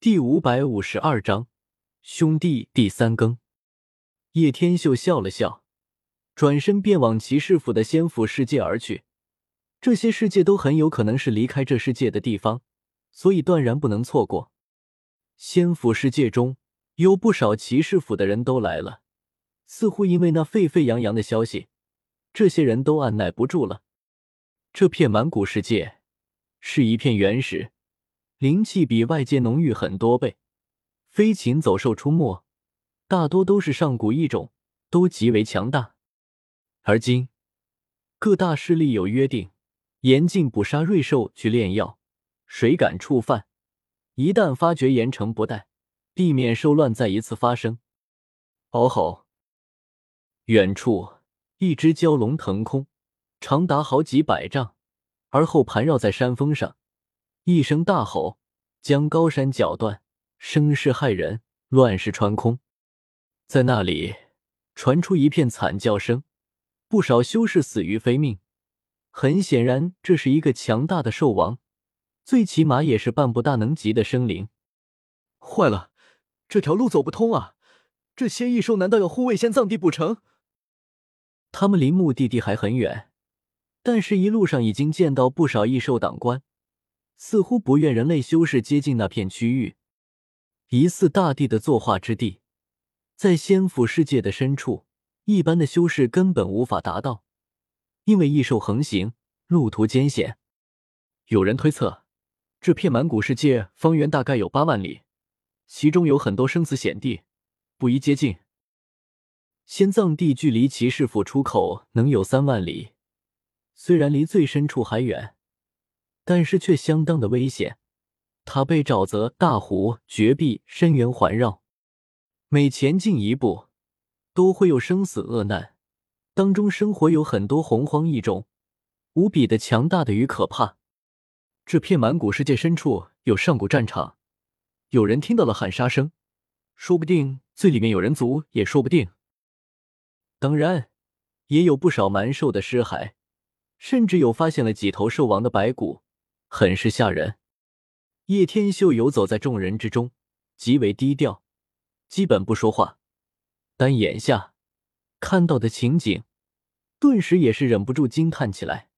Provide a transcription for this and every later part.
第五百五十二章，兄弟第三更。叶天秀笑了笑，转身便往骑士府的仙府世界而去。这些世界都很有可能是离开这世界的地方，所以断然不能错过。仙府世界中有不少骑士府的人都来了，似乎因为那沸沸扬扬的消息，这些人都按耐不住了。这片满古世界是一片原石。灵气比外界浓郁很多倍，飞禽走兽出没，大多都是上古异种，都极为强大。而今各大势力有约定，严禁捕杀瑞兽去炼药，谁敢触犯，一旦发觉严惩不贷，避免兽乱再一次发生。嗷吼！远处一只蛟龙腾空，长达好几百丈，而后盘绕在山峰上。一声大吼，将高山绞断，声势骇人，乱石穿空。在那里传出一片惨叫声，不少修士死于非命。很显然，这是一个强大的兽王，最起码也是半步大能级的生灵。坏了，这条路走不通啊！这些异兽难道要护卫仙藏地不成？他们离目的地还很远，但是一路上已经见到不少异兽党官。似乎不愿人类修士接近那片区域，疑似大地的作化之地，在仙府世界的深处，一般的修士根本无法达到，因为异兽横行，路途艰险。有人推测，这片满古世界方圆大概有八万里，其中有很多生死险地，不宜接近。仙藏地距离骑士府出口能有三万里，虽然离最深处还远。但是却相当的危险，它被沼泽、大湖、绝壁、深渊环绕，每前进一步，都会有生死恶难。当中生活有很多洪荒异种，无比的强大的与可怕。这片蛮古世界深处有上古战场，有人听到了喊杀声，说不定最里面有人族，也说不定。当然，也有不少蛮兽的尸骸，甚至有发现了几头兽王的白骨。很是吓人。叶天秀游走在众人之中，极为低调，基本不说话。但眼下看到的情景，顿时也是忍不住惊叹起来。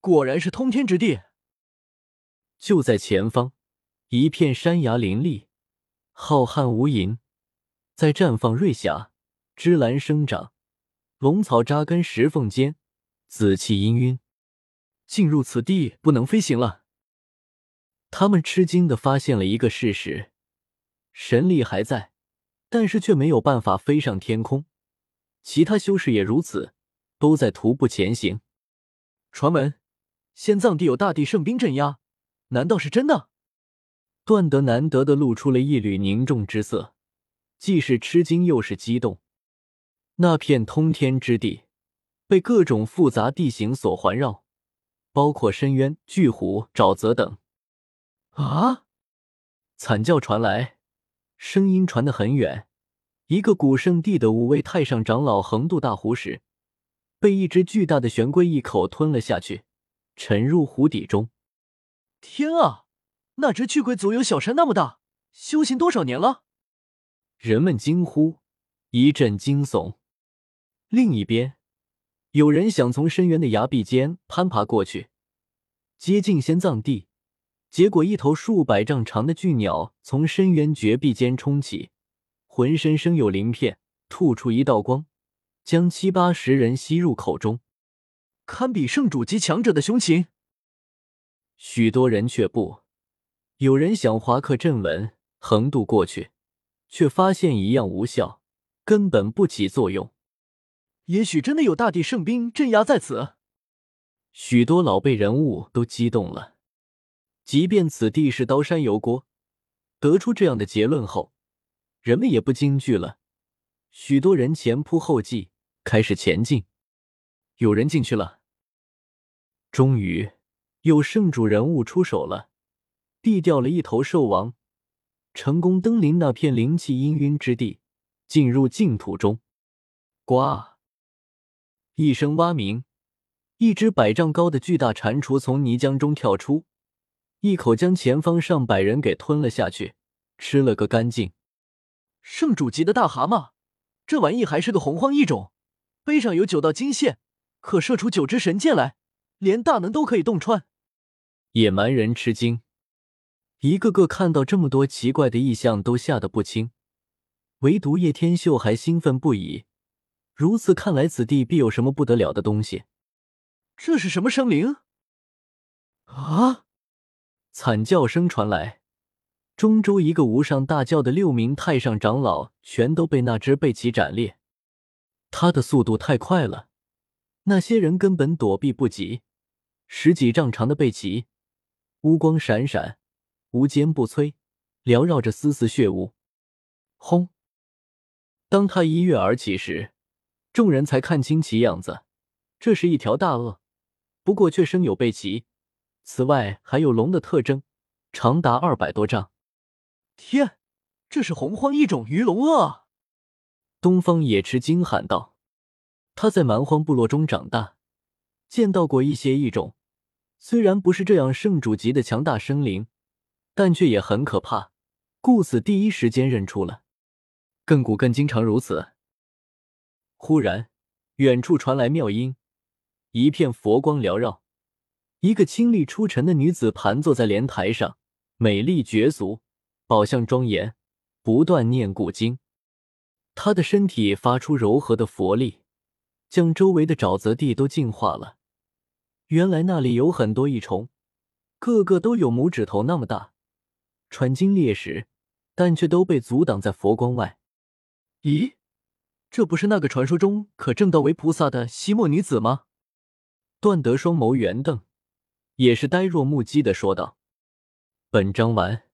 果然是通天之地。就在前方，一片山崖林立，浩瀚无垠，在绽放瑞霞，芝兰生长，龙草扎根石缝间，紫气氤氲。进入此地不能飞行了。他们吃惊的发现了一个事实：神力还在，但是却没有办法飞上天空。其他修士也如此，都在徒步前行。传闻仙藏地有大地圣兵镇压，难道是真的？段德难得的露出了一缕凝重之色，既是吃惊又是激动。那片通天之地，被各种复杂地形所环绕。包括深渊、巨湖、沼泽等。啊！惨叫传来，声音传得很远。一个古圣地的五位太上长老横渡大湖时，被一只巨大的玄龟一口吞了下去，沉入湖底中。天啊！那只巨龟足有小山那么大，修行多少年了？人们惊呼，一阵惊悚。另一边。有人想从深渊的崖壁间攀爬过去，接近仙藏地，结果一头数百丈长的巨鸟从深渊绝壁间冲起，浑身生有鳞片，吐出一道光，将七八十人吸入口中，堪比圣主级强者的凶禽。许多人却不，有人想划克阵纹横渡过去，却发现一样无效，根本不起作用。也许真的有大地圣兵镇压在此，许多老辈人物都激动了。即便此地是刀山油锅，得出这样的结论后，人们也不惊惧了。许多人前仆后继，开始前进。有人进去了。终于有圣主人物出手了，毙掉了一头兽王，成功登临那片灵气氤氲之地，进入净土中。呱！一声蛙鸣，一只百丈高的巨大蟾蜍从泥浆中跳出，一口将前方上百人给吞了下去，吃了个干净。圣主级的大蛤蟆，这玩意还是个洪荒异种，背上有九道金线，可射出九支神箭来，连大能都可以洞穿。野蛮人吃惊，一个个看到这么多奇怪的异象都吓得不轻，唯独叶天秀还兴奋不已。如此看来，此地必有什么不得了的东西。这是什么生灵？啊！惨叫声传来，中州一个无上大教的六名太上长老全都被那只贝奇斩裂。他的速度太快了，那些人根本躲避不及。十几丈长的贝奇，乌光闪闪，无坚不摧，缭绕着丝丝血雾。轰！当他一跃而起时，众人才看清其样子，这是一条大鳄，不过却生有背鳍。此外，还有龙的特征，长达二百多丈。天，这是洪荒异种鱼龙鳄！东方野吃惊喊道：“他在蛮荒部落中长大，见到过一些异种，虽然不是这样圣主级的强大生灵，但却也很可怕，故此第一时间认出了。亘古更经常如此。”忽然，远处传来妙音，一片佛光缭绕。一个清丽出尘的女子盘坐在莲台上，美丽绝俗，宝相庄严，不断念古经。她的身体发出柔和的佛力，将周围的沼泽地都净化了。原来那里有很多异虫，个个都有拇指头那么大，穿金裂石，但却都被阻挡在佛光外。咦，这不是那个传说中可证道为菩萨的西莫女子吗？段德双眸圆瞪。也是呆若木鸡的说道：“本章完。”